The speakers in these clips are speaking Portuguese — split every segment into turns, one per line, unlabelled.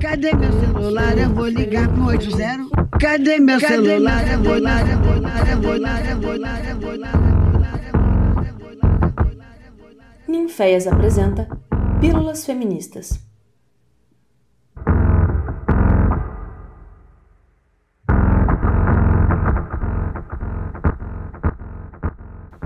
Cadê meu celular? Eu vou ligar pro 80. Cadê meu celular? Eu vou ligar, eu vou ligar, eu vou ligar, eu vou ligar, eu vou ligar.
Ninféias apresenta Pílulas Feministas.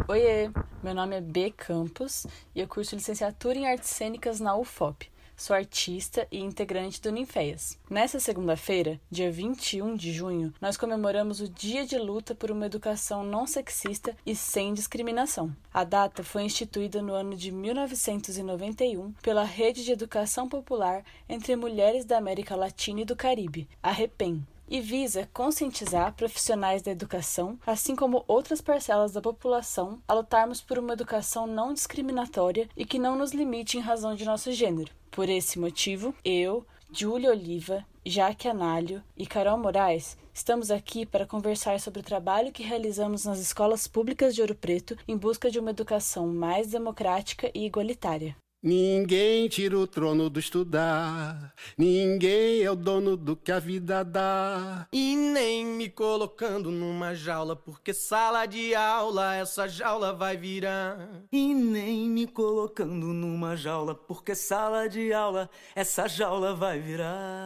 Oiê, meu nome é B Campos e eu curso licenciatura em Artes Cênicas na UFOP. Sou artista e integrante do Ninféias. Nessa segunda-feira, dia 21 de junho, nós comemoramos o Dia de Luta por uma Educação Não Sexista e Sem Discriminação. A data foi instituída no ano de 1991 pela Rede de Educação Popular entre Mulheres da América Latina e do Caribe, a REPEN, e visa conscientizar profissionais da educação, assim como outras parcelas da população, a lutarmos por uma educação não discriminatória e que não nos limite em razão de nosso gênero. Por esse motivo, eu, Júlia Oliva, Jaque Análio e Carol Moraes estamos aqui para conversar sobre o trabalho que realizamos nas escolas públicas de Ouro Preto em busca de uma educação mais democrática e igualitária.
Ninguém tira o trono do estudar, ninguém é o dono do que a vida dá.
E nem me colocando numa jaula, porque sala de aula essa jaula vai virar.
E nem me colocando numa jaula, porque sala de aula essa jaula vai virar.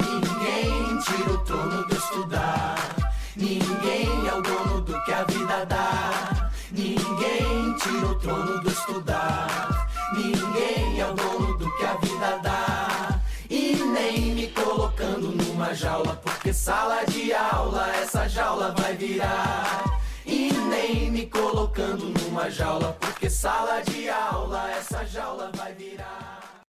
Ninguém tira o trono do estudar, ninguém é o dono do que a vida dá. Ninguém tira o trono do estudar. Ninguém é o dono do que a vida dá. E nem me colocando numa jaula, porque sala de aula essa jaula vai virar. E nem me colocando numa jaula, porque sala de aula essa jaula vai virar.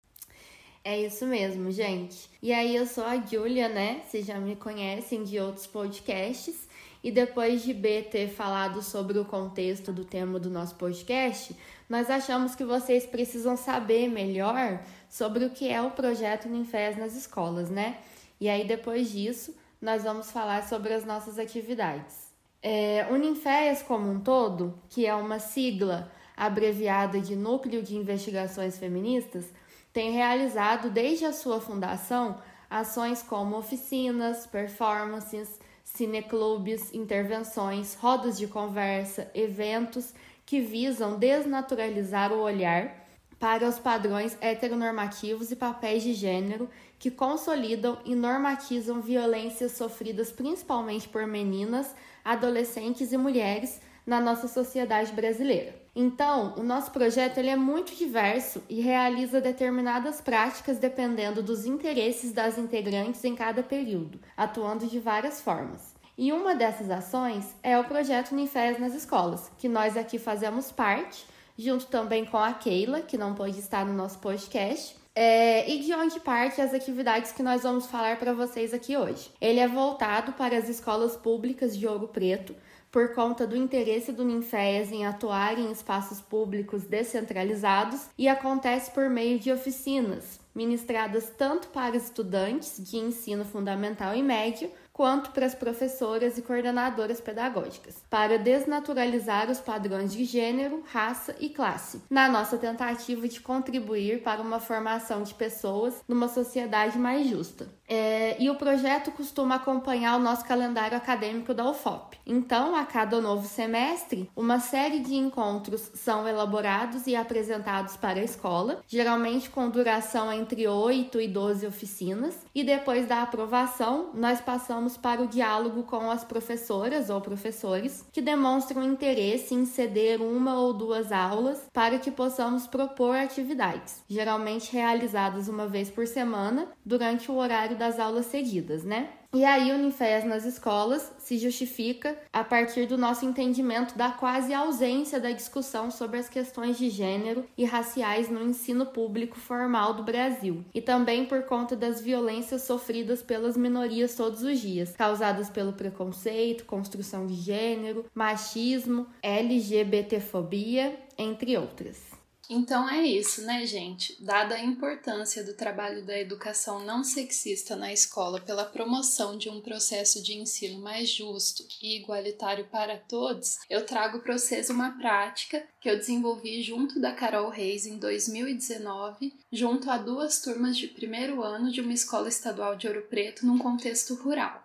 É isso mesmo, gente. E aí, eu sou a Julia, né? Vocês já me conhecem de outros podcasts. E depois de B ter falado sobre o contexto do tema do nosso podcast, nós achamos que vocês precisam saber melhor sobre o que é o projeto Ninfés nas escolas, né? E aí, depois disso, nós vamos falar sobre as nossas atividades. É, o Ninfés como um todo, que é uma sigla abreviada de Núcleo de Investigações Feministas, tem realizado desde a sua fundação ações como oficinas, performances, cineclubes, intervenções, rodas de conversa, eventos que visam desnaturalizar o olhar para os padrões heteronormativos e papéis de gênero que consolidam e normatizam violências sofridas principalmente por meninas, adolescentes e mulheres na nossa sociedade brasileira. Então, o nosso projeto ele é muito diverso e realiza determinadas práticas dependendo dos interesses das integrantes em cada período, atuando de várias formas. E uma dessas ações é o projeto Unifés nas escolas, que nós aqui fazemos parte, junto também com a Keila, que não pode estar no nosso podcast, é, e de onde parte as atividades que nós vamos falar para vocês aqui hoje. Ele é voltado para as escolas públicas de Ouro Preto, por conta do interesse do Ninféias em atuar em espaços públicos descentralizados e acontece por meio de oficinas, ministradas tanto para estudantes de ensino fundamental e médio, quanto para as professoras e coordenadoras pedagógicas, para desnaturalizar os padrões de gênero, raça e classe, na nossa tentativa de contribuir para uma formação de pessoas numa sociedade mais justa. É, e o projeto costuma acompanhar o nosso calendário acadêmico da UFOP. Então, a cada novo semestre, uma série de encontros são elaborados e apresentados para a escola, geralmente com duração entre 8 e 12 oficinas, e depois da aprovação, nós passamos vamos para o diálogo com as professoras ou professores que demonstram interesse em ceder uma ou duas aulas para que possamos propor atividades, geralmente realizadas uma vez por semana durante o horário das aulas seguidas, né? E aí, o Unifés nas escolas se justifica a partir do nosso entendimento da quase ausência da discussão sobre as questões de gênero e raciais no ensino público formal do Brasil, e também por conta das violências sofridas pelas minorias todos os dias, causadas pelo preconceito, construção de gênero, machismo, LGBTfobia, entre outras.
Então é isso, né, gente? Dada a importância do trabalho da educação não sexista na escola pela promoção de um processo de ensino mais justo e igualitário para todos, eu trago para vocês uma prática que eu desenvolvi junto da Carol Reis em 2019, junto a duas turmas de primeiro ano de uma escola estadual de Ouro Preto num contexto rural.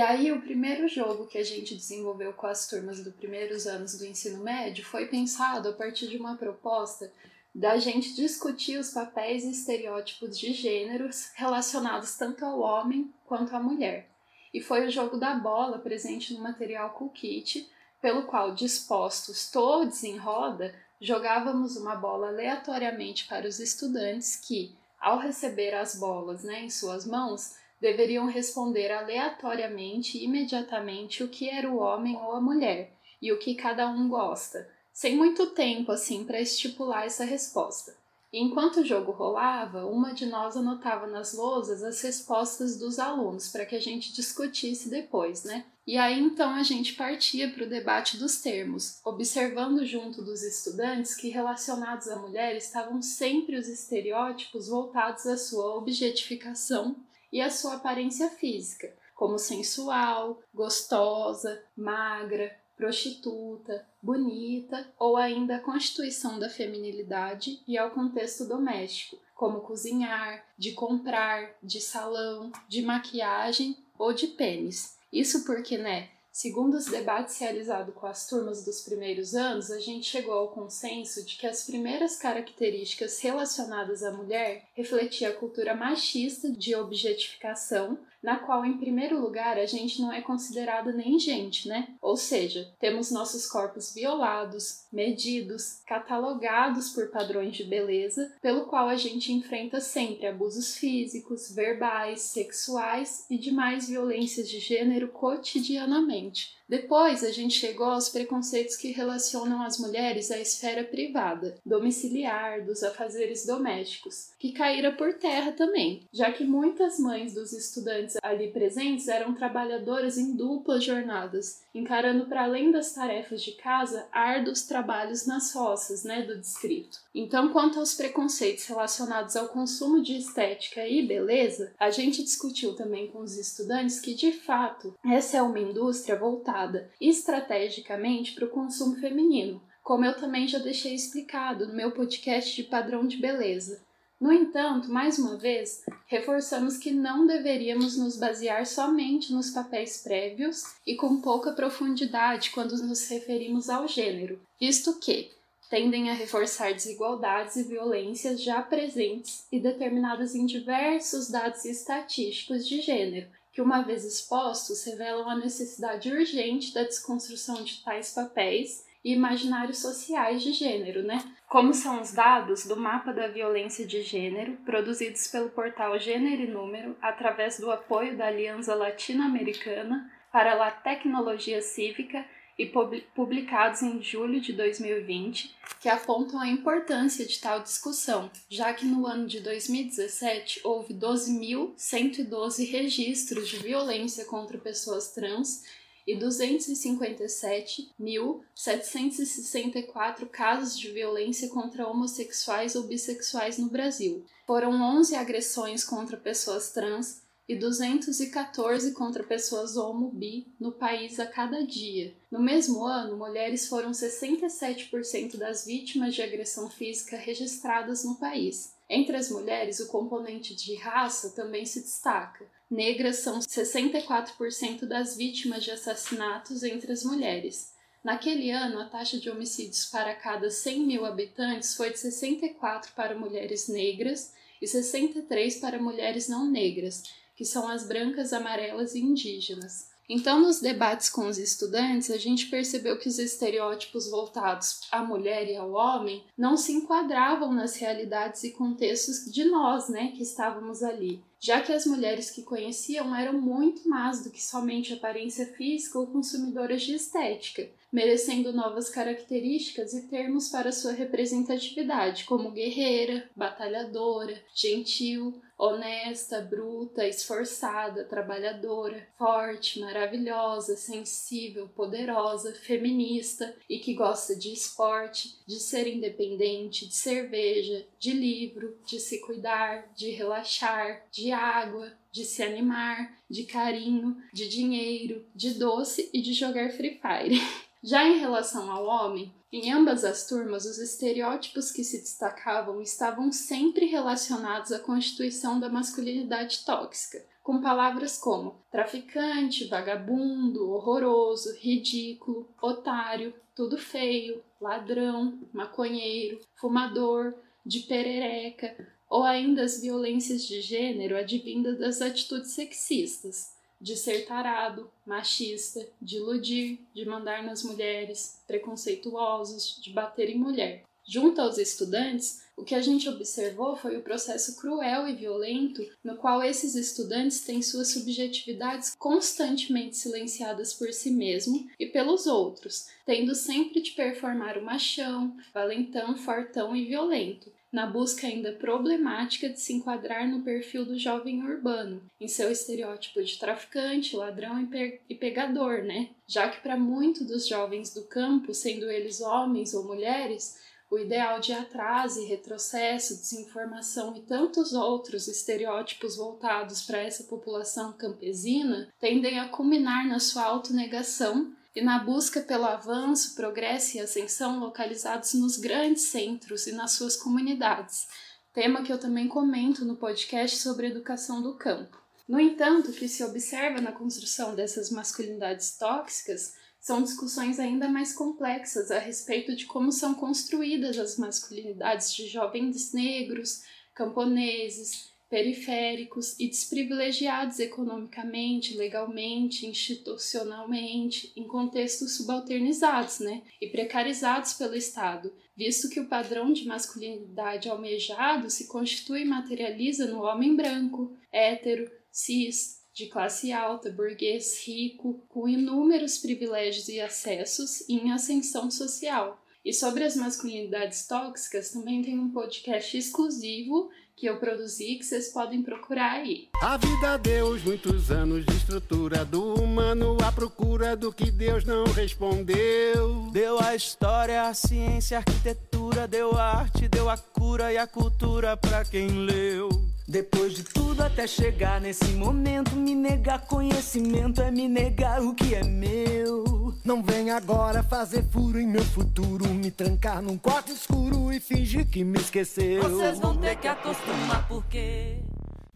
E aí, o primeiro jogo que a gente desenvolveu com as turmas dos primeiros anos do ensino médio foi pensado a partir de uma proposta da gente discutir os papéis e estereótipos de gêneros relacionados tanto ao homem quanto à mulher. E foi o jogo da bola presente no material Cool Kit, pelo qual, dispostos todos em roda, jogávamos uma bola aleatoriamente para os estudantes que, ao receber as bolas né, em suas mãos, deveriam responder aleatoriamente e imediatamente o que era o homem ou a mulher e o que cada um gosta, sem muito tempo assim para estipular essa resposta. E enquanto o jogo rolava, uma de nós anotava nas lousas as respostas dos alunos para que a gente discutisse depois, né? E aí então a gente partia para o debate dos termos, observando junto dos estudantes que relacionados à mulher estavam sempre os estereótipos voltados à sua objetificação e a sua aparência física, como sensual, gostosa, magra, prostituta, bonita ou ainda a constituição da feminilidade e ao contexto doméstico, como cozinhar, de comprar, de salão, de maquiagem ou de pênis. Isso porque, né, Segundo os debates realizados com as turmas dos primeiros anos, a gente chegou ao consenso de que as primeiras características relacionadas à mulher refletiam a cultura machista de objetificação na qual, em primeiro lugar, a gente não é considerado nem gente, né? Ou seja, temos nossos corpos violados, medidos, catalogados por padrões de beleza, pelo qual a gente enfrenta sempre abusos físicos, verbais, sexuais e demais violências de gênero cotidianamente. Depois, a gente chegou aos preconceitos que relacionam as mulheres à esfera privada, domiciliar, dos afazeres domésticos, que caíram por terra também, já que muitas mães dos estudantes ali presentes eram trabalhadoras em duplas jornadas, encarando para além das tarefas de casa árduos trabalhos nas roças, né, do distrito. Então, quanto aos preconceitos relacionados ao consumo de estética e beleza, a gente discutiu também com os estudantes que, de fato, essa é uma indústria voltada voltada estrategicamente para o consumo feminino, como eu também já deixei explicado no meu podcast de padrão de beleza. No entanto, mais uma vez, reforçamos que não deveríamos nos basear somente nos papéis prévios e com pouca profundidade quando nos referimos ao gênero, visto que tendem a reforçar desigualdades e violências já presentes e determinadas em diversos dados estatísticos de gênero, que, uma vez expostos, revelam a necessidade urgente da desconstrução de tais papéis e imaginários sociais de gênero, né? Como são os dados do mapa da violência de gênero, produzidos pelo portal Gênero e Número, através do apoio da Aliança Latino-Americana para a Tecnologia Cívica e publicados em julho de 2020, que apontam a importância de tal discussão, já que no ano de 2017 houve 12.112 registros de violência contra pessoas trans e 257.764 casos de violência contra homossexuais ou bissexuais no Brasil. Foram 11 agressões contra pessoas trans e 214 contra pessoas homo-bi no país a cada dia. No mesmo ano, mulheres foram 67% das vítimas de agressão física registradas no país. Entre as mulheres, o componente de raça também se destaca. Negras são 64% das vítimas de assassinatos entre as mulheres. Naquele ano, a taxa de homicídios para cada 100 mil habitantes foi de 64 para mulheres negras e 63 para mulheres não negras, que são as brancas, amarelas e indígenas. Então, nos debates com os estudantes, a gente percebeu que os estereótipos voltados à mulher e ao homem não se enquadravam nas realidades e contextos de nós, né, que estávamos ali. já que as mulheres que conheciam eram muito mais do que somente aparência física ou consumidoras de estética, merecendo novas características e termos para sua representatividade, como guerreira, batalhadora, gentil, honesta, bruta, esforçada, trabalhadora, forte, maravilhosa, sensível, poderosa, feminista e que gosta de esporte, de ser independente, de cerveja, de livro, de se cuidar, de relaxar, de água, de se animar, de carinho, de dinheiro, de doce e de jogar Free Fire. Já em relação ao homem, em ambas as turmas, os estereótipos que se destacavam estavam sempre relacionados à constituição da masculinidade tóxica, com palavras como traficante, vagabundo, horroroso, ridículo, otário, tudo feio, ladrão, maconheiro, fumador, de perereca, ou ainda as violências de gênero advindas das atitudes sexistas de ser tarado, machista, de iludir, de mandar nas mulheres, preconceituosos, de bater em mulher. Junto aos estudantes, o que a gente observou foi o processo cruel e violento no qual esses estudantes têm suas subjetividades constantemente silenciadas por si mesmo e pelos outros, tendo sempre de performar o machão, valentão, fortão e violento, na busca ainda problemática de se enquadrar no perfil do jovem urbano, em seu estereótipo de traficante, ladrão e pegador, né? Já que para muitos dos jovens do campo, sendo eles homens ou mulheres, o ideal de atraso e retrocesso, desinformação e tantos outros estereótipos voltados para essa população campesina tendem a culminar na sua autonegação e na busca pelo avanço, progresso e ascensão localizados nos grandes centros e nas suas comunidades, tema que eu também comento no podcast sobre educação do campo. No entanto, o que se observa na construção dessas masculinidades tóxicas são discussões ainda mais complexas a respeito de como são construídas as masculinidades de jovens negros, camponeses, periféricos e desprivilegiados economicamente, legalmente, institucionalmente, em contextos subalternizados né, e precarizados pelo Estado, visto que o padrão de masculinidade almejado se constitui e materializa no homem branco, hétero, cis, de classe alta, burguês, rico, com inúmeros privilégios e acessos e em ascensão social. E sobre as masculinidades tóxicas, também tem um podcast exclusivo que eu produzi que vocês podem procurar aí.
A vida deu muitos anos de estrutura do humano à procura do que Deus não respondeu.
Deu a história, a ciência, a arquitetura, deu a arte, deu a cura e a cultura para quem leu.
Depois de tudo até chegar nesse momento, me negar conhecimento é me negar o que é meu.
Não vem agora fazer furo em meu futuro, me trancar num quarto escuro e fingir que me esqueceu.
Vocês vão ter que acostumar porque.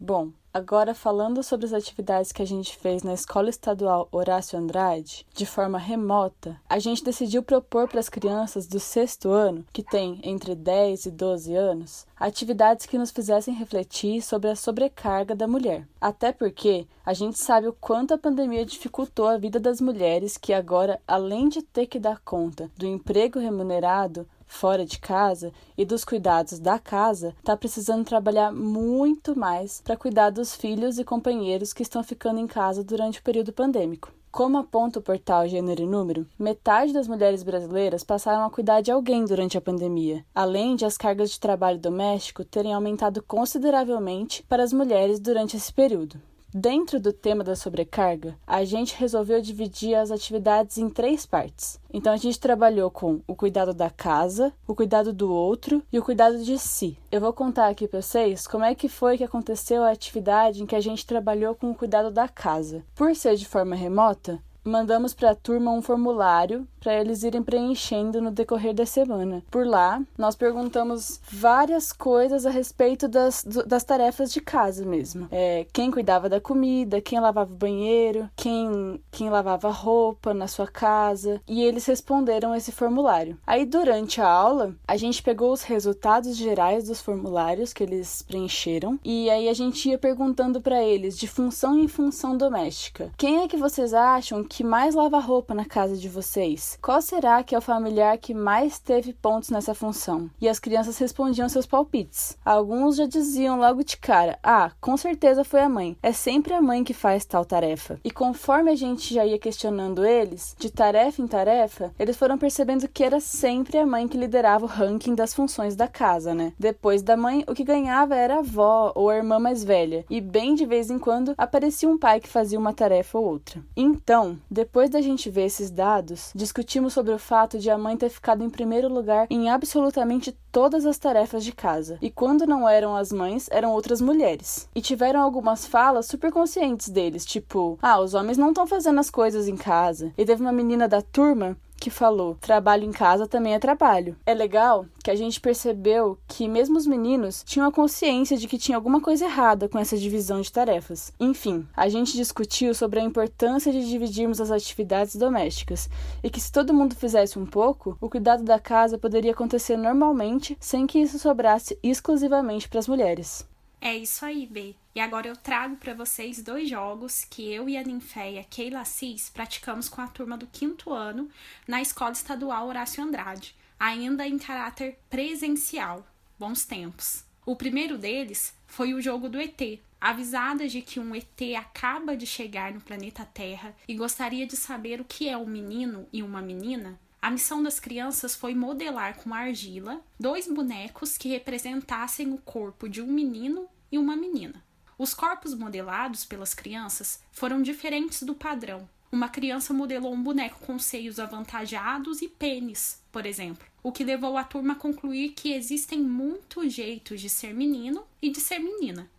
Bom, agora falando sobre as atividades que a gente fez na Escola Estadual Horácio Andrade, de forma remota, a gente decidiu propor para as crianças do sexto ano, que têm entre 10 e 12 anos, atividades que nos fizessem refletir sobre a sobrecarga da mulher. Até porque a gente sabe o quanto a pandemia dificultou a vida das mulheres que agora, além de ter que dar conta do emprego remunerado, fora de casa e dos cuidados da casa, está precisando trabalhar muito mais para cuidar dos filhos e companheiros que estão ficando em casa durante o período pandêmico. Como aponta o portal Gênero e Número, metade das mulheres brasileiras passaram a cuidar de alguém durante a pandemia, além de as cargas de trabalho doméstico terem aumentado consideravelmente para as mulheres durante esse período. Dentro do tema da sobrecarga, a gente resolveu dividir as atividades em três partes. Então a gente trabalhou com o cuidado da casa, o cuidado do outro e o cuidado de si. Eu vou contar aqui para vocês como é que foi que aconteceu a atividade em que a gente trabalhou com o cuidado da casa. Por ser de forma remota, mandamos para a turma um formulário para eles irem preenchendo no decorrer da semana. Por lá, nós perguntamos várias coisas a respeito das, das tarefas de casa mesmo. É, quem cuidava da comida, quem lavava o banheiro, quem, quem lavava roupa na sua casa. E eles responderam esse formulário. Aí, durante a aula, a gente pegou os resultados gerais dos formulários que eles preencheram e aí a gente ia perguntando para eles de função em função doméstica. Quem é que vocês acham que que mais lava roupa na casa de vocês? Qual será que é o familiar que mais teve pontos nessa função? E as crianças respondiam seus palpites. Alguns já diziam logo de cara: Ah, com certeza foi a mãe. É sempre a mãe que faz tal tarefa. E conforme a gente já ia questionando eles, de tarefa em tarefa, eles foram percebendo que era sempre a mãe que liderava o ranking das funções da casa, né? Depois da mãe, o que ganhava era a avó ou a irmã mais velha. E bem de vez em quando aparecia um pai que fazia uma tarefa ou outra. Então, depois da gente ver esses dados, discutimos sobre o fato de a mãe ter ficado em primeiro lugar em absolutamente todas as tarefas de casa. E quando não eram as mães, eram outras mulheres. E tiveram algumas falas super conscientes deles, tipo: "Ah, os homens não estão fazendo as coisas em casa". E teve uma menina da turma que falou: trabalho em casa também é trabalho. É legal que a gente percebeu que mesmo os meninos tinham a consciência de que tinha alguma coisa errada com essa divisão de tarefas. Enfim, a gente discutiu sobre a importância de dividirmos as atividades domésticas e que se todo mundo fizesse um pouco, o cuidado da casa poderia acontecer normalmente sem que isso sobrasse exclusivamente para as mulheres.
É isso aí, B. E agora eu trago para vocês dois jogos que eu e a ninféia Keila Assis praticamos com a turma do quinto ano na Escola Estadual Horácio Andrade, ainda em caráter presencial. Bons tempos. O primeiro deles foi o jogo do ET. Avisadas de que um ET acaba de chegar no planeta Terra e gostaria de saber o que é um menino e uma menina, a missão das crianças foi modelar com argila dois bonecos que representassem o corpo de um menino e uma menina. Os corpos modelados pelas crianças foram diferentes do padrão. Uma criança modelou um boneco com seios avantajados e pênis, por exemplo, o que levou a turma a concluir que existem muitos jeitos de ser menino e de ser menina.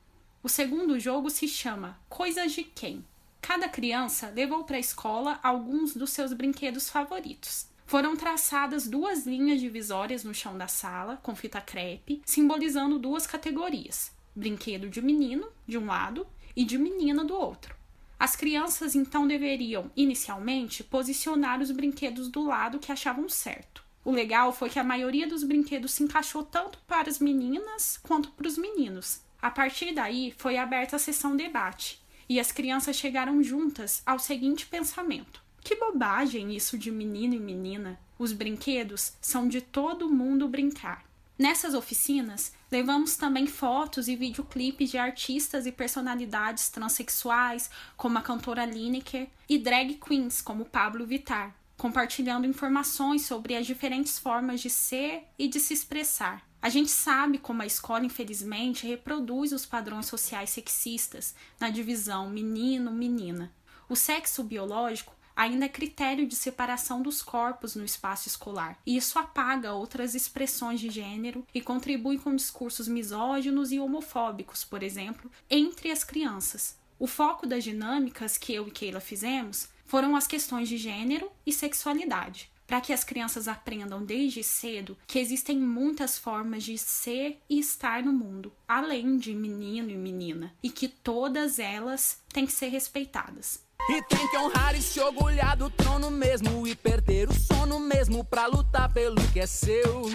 O segundo jogo se chama Coisas de Quem. Cada criança levou para a escola alguns dos seus brinquedos favoritos. Foram traçadas duas linhas divisórias no chão da sala, com fita crepe, simbolizando duas categorias: brinquedo de menino, de um lado, e de menina, do outro. As crianças então deveriam, inicialmente, posicionar os brinquedos do lado que achavam certo. O legal foi que a maioria dos brinquedos se encaixou tanto para as meninas quanto para os meninos. A partir daí, foi aberta a sessão debate, e as crianças chegaram juntas ao seguinte pensamento: que bobagem isso de menino e menina! Os brinquedos são de todo mundo brincar. Nessas oficinas, levamos também fotos e videoclipes de artistas e personalidades transexuais, como a cantora Lineker, e drag queens, como Pablo Vittar, compartilhando informações sobre as diferentes formas de ser e de se expressar. A gente sabe como a escola, infelizmente, reproduz os padrões sociais sexistas na divisão menino-menina. O sexo biológico ainda é critério de separação dos corpos no espaço escolar, e isso apaga outras expressões de gênero e contribui com discursos misóginos e homofóbicos, por exemplo, entre as crianças. O foco das dinâmicas que eu e Keila fizemos foram as questões de gênero e sexualidade, para que as crianças aprendam desde cedo que existem muitas formas de ser e estar no mundo, além de menino e menina, e que todas elas têm que ser respeitadas.
E tem que honrar e se orgulhar do trono mesmo. E perder o sono mesmo pra lutar pelo que é seu.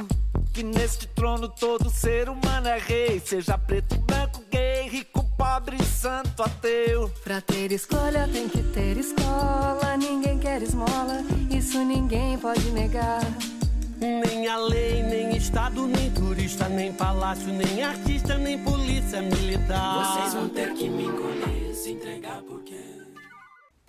Que neste trono todo ser humano é rei. Seja preto, branco, gay, rico, pobre, santo, ateu.
Pra ter escolha tem que ter escola. Ninguém quer esmola, isso ninguém pode negar.
Nem a lei, nem Estado, nem turista, nem palácio, nem artista, nem polícia militar.
Vocês vão ter que me engolir, se entregar porque.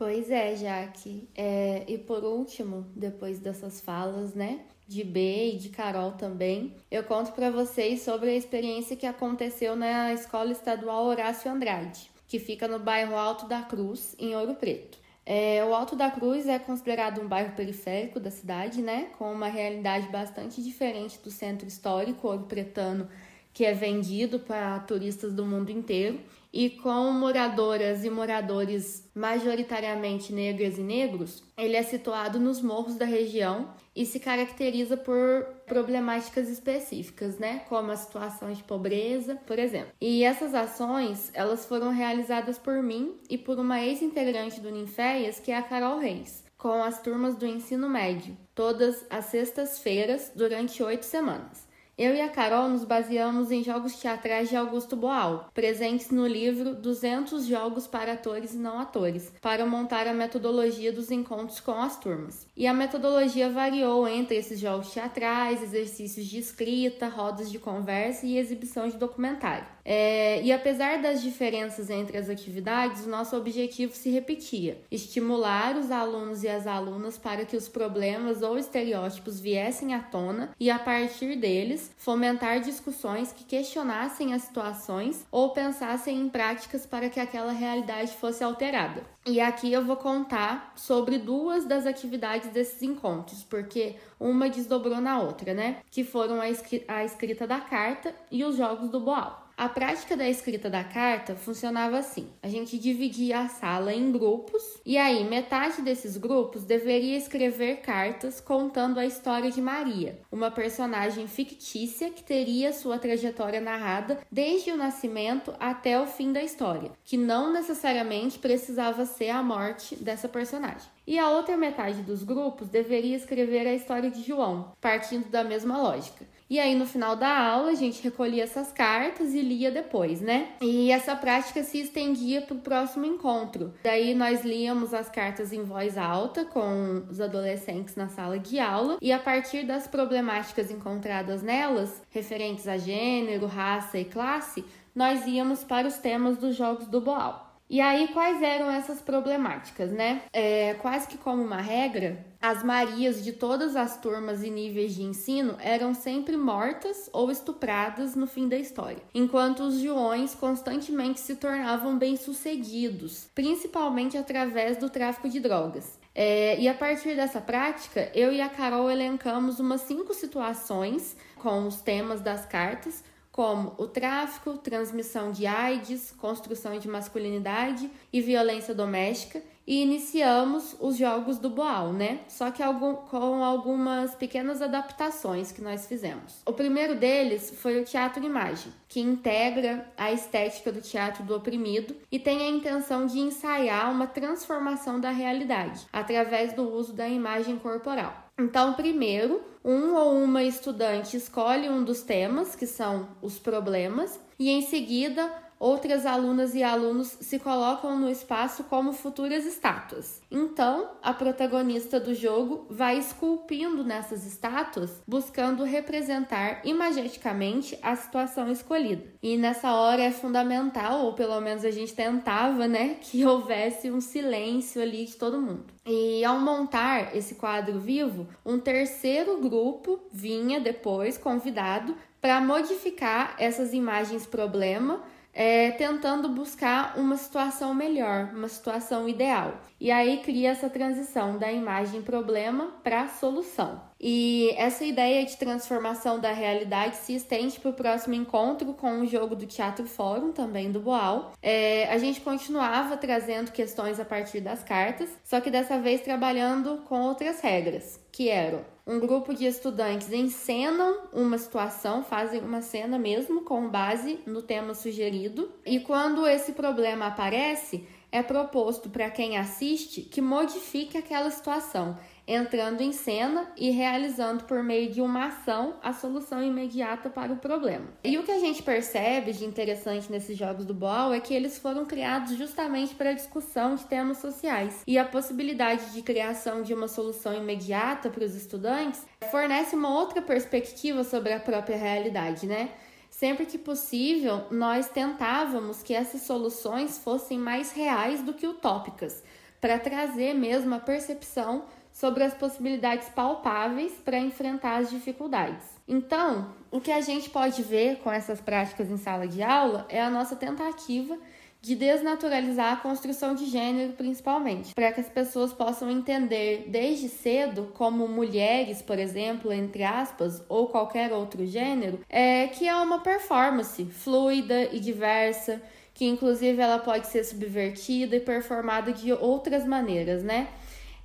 Pois é, Jaque. É, e por último, depois dessas falas, né, de B e de Carol também, eu conto para vocês sobre a experiência que aconteceu na Escola Estadual Horácio Andrade, que fica no bairro Alto da Cruz, em Ouro Preto. É, o Alto da Cruz é considerado um bairro periférico da cidade, né, com uma realidade bastante diferente do centro histórico ouro pretano, que é vendido para turistas do mundo inteiro e com moradoras e moradores majoritariamente negras e negros, ele é situado nos morros da região e se caracteriza por problemáticas específicas, né, como a situação de pobreza, por exemplo. E essas ações, elas foram realizadas por mim e por uma ex-integrante do Ninféias, que é a Carol Reis, com as turmas do ensino médio, todas as sextas-feiras durante oito semanas. Eu e a Carol nos baseamos em jogos teatrais de Augusto Boal, presentes no livro 200 Jogos para Atores e Não Atores, para montar a metodologia dos encontros com as turmas. E a metodologia variou entre esses jogos teatrais, exercícios de escrita, rodas de conversa e exibição de documentário. É, e apesar das diferenças entre as atividades, o nosso objetivo se repetia: estimular os alunos e as alunas para que os problemas ou estereótipos viessem à tona e, a partir deles, fomentar discussões que questionassem as situações ou pensassem em práticas para que aquela realidade fosse alterada. E aqui eu vou contar sobre duas das atividades desses encontros, porque uma desdobrou na outra, né? Que foram a, escrita da carta e os jogos do Boal. A prática da escrita da carta funcionava assim: a gente dividia a sala em grupos e aí metade desses grupos deveria escrever cartas contando a história de Maria, uma personagem fictícia que teria sua trajetória narrada desde o nascimento até o fim da história, que não necessariamente precisava ser a morte dessa personagem. E a outra metade dos grupos deveria escrever a história de João, partindo da mesma lógica. E aí, no final da aula, a gente recolhia essas cartas e lia depois, né? E essa prática se estendia para o próximo encontro. Daí, nós líamos as cartas em voz alta com os adolescentes na sala de aula, e a partir das problemáticas encontradas nelas, referentes a gênero, raça e classe, nós íamos para os temas dos Jogos do Boal. E aí, quais eram essas problemáticas, né? É, quase que como uma regra, as Marias de todas as turmas e níveis de ensino eram sempre mortas ou estupradas no fim da história, enquanto os Joões constantemente se tornavam bem-sucedidos, principalmente através do tráfico de drogas. É, e a partir dessa prática, eu e a Carol elencamos umas cinco situações com os temas das cartas como o tráfico, transmissão de AIDS, construção de masculinidade e violência doméstica, e iniciamos os jogos do Boal, né? Só que algum, com algumas pequenas adaptações que nós fizemos. O primeiro deles foi o teatro imagem, que integra a estética do teatro do oprimido e tem a intenção de ensaiar uma transformação da realidade através do uso da imagem corporal. Então, primeiro, um ou uma estudante escolhe um dos temas, que são os problemas, e em seguida outras alunas e alunos se colocam no espaço como futuras estátuas. Então, a protagonista do jogo vai esculpindo nessas estátuas, buscando representar imageticamente a situação escolhida. E nessa hora é fundamental, ou pelo menos a gente tentava, né, que houvesse um silêncio ali de todo mundo. E ao montar esse quadro vivo, um terceiro grupo vinha depois convidado para modificar essas imagens problema é, tentando buscar uma situação melhor, uma situação ideal. E aí cria essa transição da imagem problema para solução. E essa ideia de transformação da realidade se estende para o próximo encontro com o jogo do Teatro Fórum, também do Boal. É, a gente continuava trazendo questões a partir das cartas, só que dessa vez trabalhando com outras regras, que eram um grupo de estudantes encenam uma situação, fazem uma cena mesmo com base no tema sugerido, e quando esse problema aparece, é proposto para quem assiste que modifique aquela situação entrando em cena e realizando por meio de uma ação a solução imediata para o problema. E o que a gente percebe de interessante nesses jogos do Boal é que eles foram criados justamente para a discussão de temas sociais. E a possibilidade de criação de uma solução imediata para os estudantes fornece uma outra perspectiva sobre a própria realidade, né? Sempre que possível, nós tentávamos que essas soluções fossem mais reais do que utópicas, para trazer mesmo a percepção sobre as possibilidades palpáveis para enfrentar as dificuldades. Então, o que a gente pode ver com essas práticas em sala de aula é a nossa tentativa de desnaturalizar a construção de gênero, principalmente, para que as pessoas possam entender desde cedo, como mulheres, por exemplo, entre aspas, ou qualquer outro gênero, é que é uma performance fluida e diversa, que inclusive ela pode ser subvertida e performada de outras maneiras, né?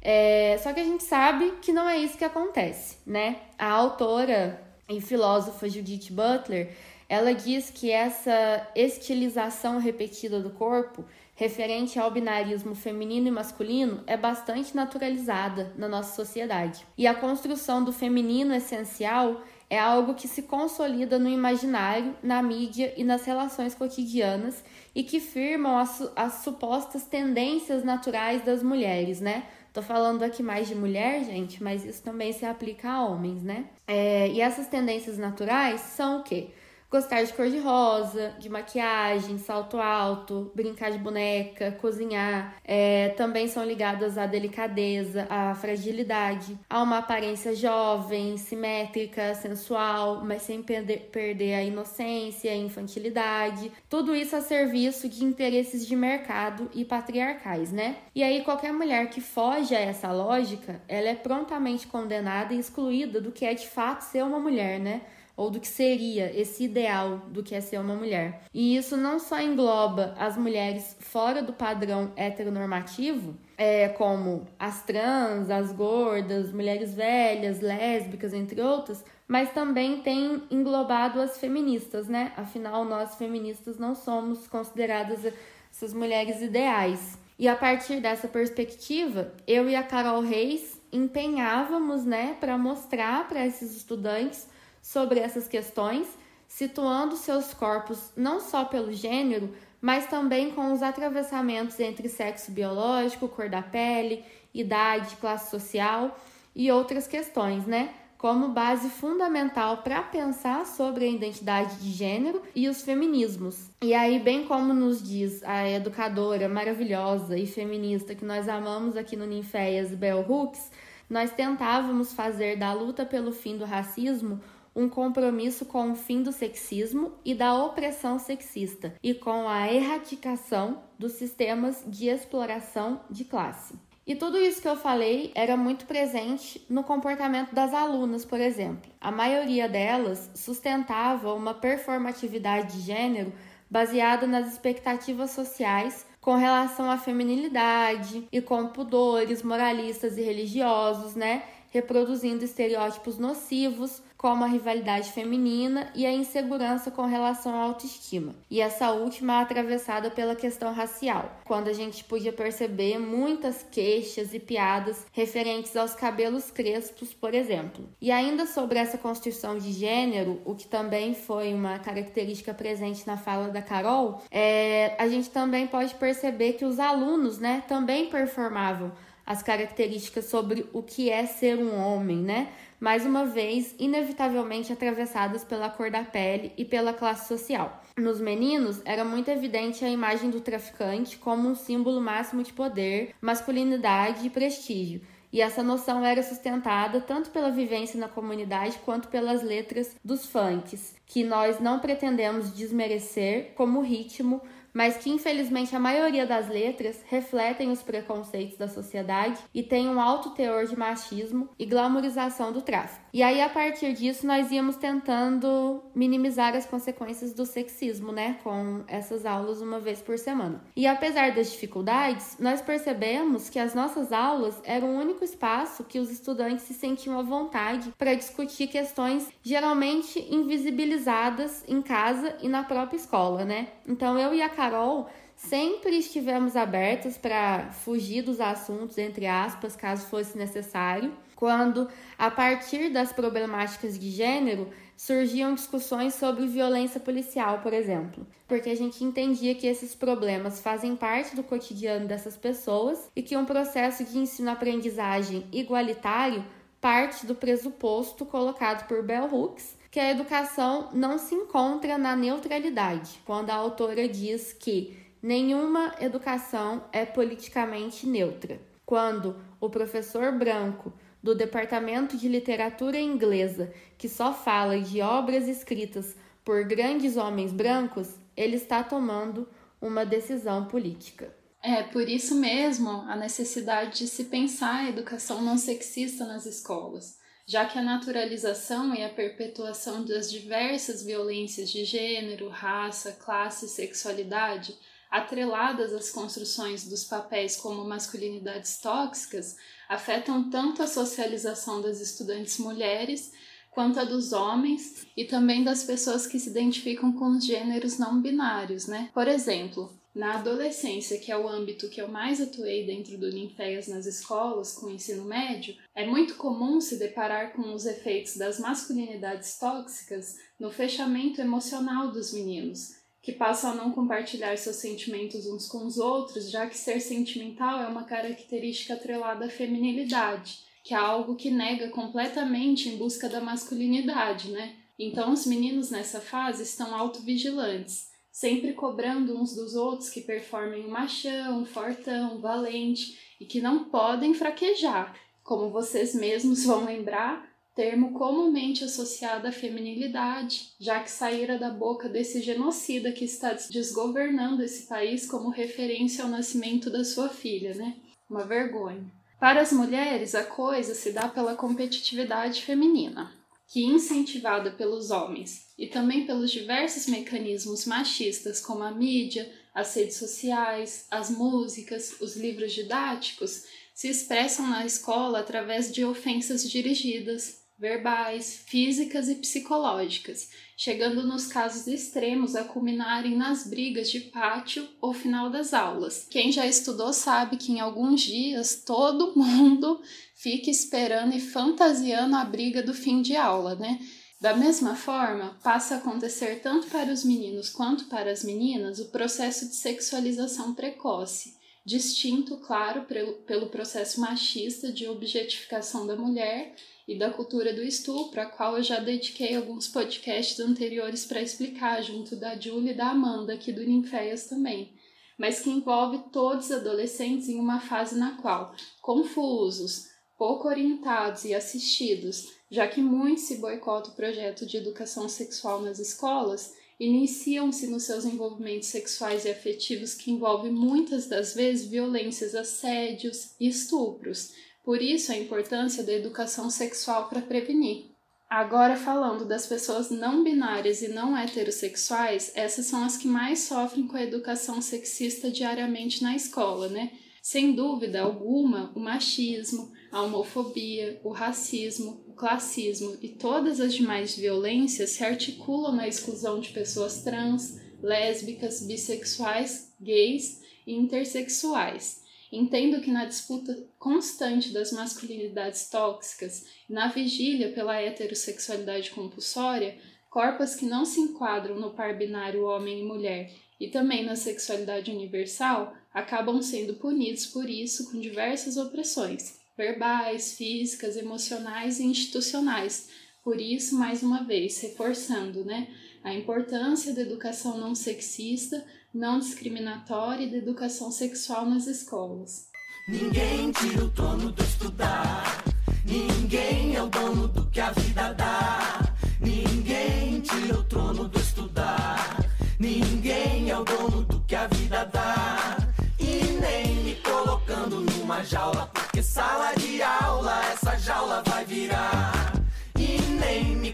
É, só que a gente sabe que não é isso que acontece, né? A autora e filósofa Judith Butler, ela diz que essa estilização repetida do corpo, referente ao binarismo feminino e masculino, é bastante naturalizada na nossa sociedade. E a construção do feminino essencial é algo que se consolida no imaginário, na mídia e nas relações cotidianas e que firmam as, as supostas tendências naturais das mulheres, né? Tô falando aqui mais de mulher, gente, mas isso também se aplica a homens, né? É, e essas tendências naturais são o quê? Gostar de cor de rosa, de maquiagem, salto alto, brincar de boneca, cozinhar. É, também são ligadas à delicadeza, à fragilidade, a uma aparência jovem, simétrica, sensual, mas sem perder, perder a inocência, a infantilidade. Tudo isso a serviço de interesses de mercado e patriarcais, né? E aí qualquer mulher que foge a essa lógica, ela é prontamente condenada e excluída do que é de fato ser uma mulher, né? Ou do que seria esse ideal do que é ser uma mulher. E isso não só engloba as mulheres fora do padrão heteronormativo, é, como as trans, as gordas, mulheres velhas, lésbicas, entre outras, mas também tem englobado as feministas, né? Afinal, nós feministas não somos consideradas essas mulheres ideais. E a partir dessa perspectiva, eu e a Carol Reis empenhávamos, né, para mostrar para esses estudantes sobre essas questões, situando seus corpos não só pelo gênero, mas também com os atravessamentos entre sexo biológico, cor da pele, idade, classe social e outras questões, né? Como base fundamental para pensar sobre a identidade de gênero e os feminismos. E aí, bem como nos diz a educadora maravilhosa e feminista que nós amamos aqui no Ninféias, Bell Hooks, nós tentávamos fazer da luta pelo fim do racismo um compromisso com o fim do sexismo e da opressão sexista e com a erradicação dos sistemas de exploração de classe. E tudo isso que eu falei era muito presente no comportamento das alunas, por exemplo. A maioria delas sustentava uma performatividade de gênero baseada nas expectativas sociais com relação à feminilidade e com pudores moralistas e religiosos, né? Reproduzindo estereótipos nocivos como a rivalidade feminina e a insegurança com relação à autoestima. E essa última atravessada pela questão racial, quando a gente podia perceber muitas queixas e piadas referentes aos cabelos crespos, por exemplo. E ainda sobre essa construção de gênero, o que também foi uma característica presente na fala da Carol, é, a gente também pode perceber que os alunos, né, também performavam as características sobre o que é ser um homem, né? Mais uma vez, inevitavelmente atravessadas pela cor da pele e pela classe social. Nos meninos, era muito evidente a imagem do traficante como um símbolo máximo de poder, masculinidade e prestígio. E essa noção era sustentada tanto pela vivência na comunidade quanto pelas letras dos funks, que nós não pretendemos desmerecer como ritmo mas que infelizmente a maioria das letras refletem os preconceitos da sociedade e tem um alto teor de machismo e glamorização do tráfico. E aí a partir disso nós íamos tentando minimizar as consequências do sexismo, né, com essas aulas uma vez por semana. E apesar das dificuldades, nós percebemos que as nossas aulas eram o único espaço que os estudantes se sentiam à vontade para discutir questões geralmente invisibilizadas em casa e na própria escola, né? Então eu e a Carol sempre estivemos abertas para fugir dos assuntos, entre aspas, caso fosse necessário, quando, a partir das problemáticas de gênero, surgiam discussões sobre violência policial, por exemplo, porque a gente entendia que esses problemas fazem parte do cotidiano dessas pessoas e que um processo de ensino-aprendizagem igualitário parte do pressuposto colocado por Bell Hooks que a educação não se encontra na neutralidade, quando a autora diz que nenhuma educação é politicamente neutra. Quando o professor branco do Departamento de Literatura Inglesa, que só fala de obras escritas por grandes homens brancos, ele está tomando uma decisão política.
É por isso mesmo a necessidade de se pensar a educação não sexista nas escolas já que a naturalização e a perpetuação das diversas violências de gênero, raça, classe e sexualidade, atreladas às construções dos papéis como masculinidades tóxicas, afetam tanto a socialização das estudantes mulheres quanto a dos homens e também das pessoas que se identificam com os gêneros não binários, né? Por exemplo, Na adolescência, que é o âmbito que eu mais atuei dentro do Ninféias nas escolas, com o ensino médio, é muito comum se deparar com os efeitos das masculinidades tóxicas no fechamento emocional dos meninos, que passam a não compartilhar seus sentimentos uns com os outros, já que ser sentimental é uma característica atrelada à feminilidade, que é algo que nega completamente em busca da masculinidade, né? Então os meninos nessa fase estão autovigilantes, sempre cobrando uns dos outros que performem um machão, fortão, valente e que não podem fraquejar. Como vocês mesmos vão lembrar, termo comumente associado à feminilidade, já que saíra da boca desse genocida que está desgovernando esse país como referência ao nascimento da sua filha, né? Uma vergonha. Para as mulheres, a coisa se dá pela competitividade feminina, que, incentivada pelos homens e também pelos diversos mecanismos machistas, como a mídia, as redes sociais, as músicas, os livros didáticos, se expressam na escola através de ofensas dirigidas, verbais, físicas e psicológicas, chegando nos casos extremos a culminarem nas brigas de pátio ou final das aulas. Quem já estudou sabe que em alguns dias todo mundo fica esperando e fantasiando a briga do fim de aula, né? Da mesma forma, passa a acontecer tanto para os meninos quanto para as meninas o processo de sexualização precoce, distinto, claro, pelo processo machista de objetificação da mulher e da cultura do estupro, a qual eu já dediquei alguns podcasts anteriores para explicar, junto da Julie e da Amanda, aqui do Ninféias também, mas que envolve todos os adolescentes em uma fase na qual, confusos, pouco orientados e assistidos, já que muitos se boicotam o projeto de educação sexual nas escolas, iniciam-se nos seus envolvimentos sexuais e afetivos que envolvem muitas das vezes violências, assédios e estupros, por isso, a importância da educação sexual para prevenir. Agora, falando das pessoas não binárias e não heterossexuais, essas são as que mais sofrem com a educação sexista diariamente na escola, né? Sem dúvida alguma, o machismo, a homofobia, o racismo, o classismo e todas as demais violências se articulam na exclusão de pessoas trans, lésbicas, bissexuais, gays e intersexuais. Entendo que na disputa constante das masculinidades tóxicas e na vigília pela heterossexualidade compulsória, corpos que não se enquadram no par binário homem e mulher e também na sexualidade universal acabam sendo punidos por isso com diversas opressões, verbais, físicas, emocionais e institucionais. Por isso, mais uma vez, reforçando né, a importância da educação não sexista não discriminatória e da educação sexual nas escolas.
Ninguém tira o trono do estudar. Ninguém é o dono do que a vida dá. Ninguém tira o trono do estudar. Ninguém é o dono do que a vida dá. E nem me colocando numa jaula, porque sala de aula essa jaula vai virar. E nem me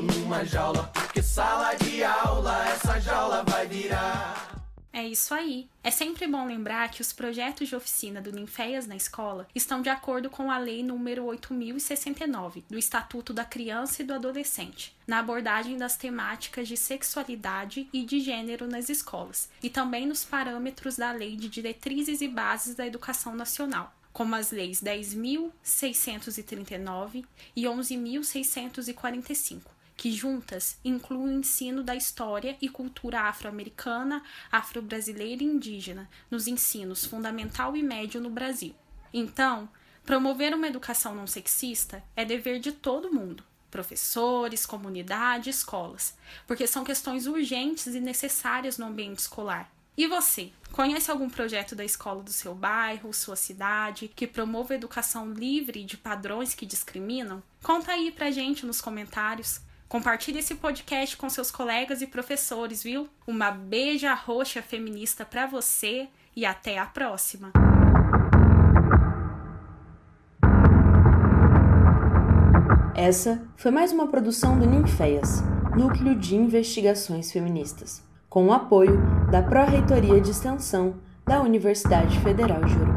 numa jaula, porque sala de aula essa jaula vai virar.
É isso aí. É sempre bom lembrar que os projetos de oficina do Ninféias na escola estão de acordo com a Lei número 8069 do Estatuto da Criança e do Adolescente, na abordagem das temáticas de sexualidade e de gênero nas escolas, e também nos parâmetros da Lei de Diretrizes e Bases da Educação Nacional como as leis 10.639 e 11.645, que juntas incluem o ensino da história e cultura afro-americana, afro-brasileira e indígena nos ensinos fundamental e médio no Brasil. Então, promover uma educação não sexista é dever de todo mundo, professores, comunidade, escolas, porque são questões urgentes e necessárias no ambiente escolar. E você, conhece algum projeto da escola do seu bairro, sua cidade, que promova educação livre de padrões que discriminam? Conta aí pra gente nos comentários. Compartilhe esse podcast com seus colegas e professores, viu? Uma beija roxa feminista para você e até a próxima.
Essa foi mais uma produção do Ninféias, Núcleo de Investigações Feministas, com o apoio da Pró-Reitoria de Extensão da Universidade Federal de Uruguai.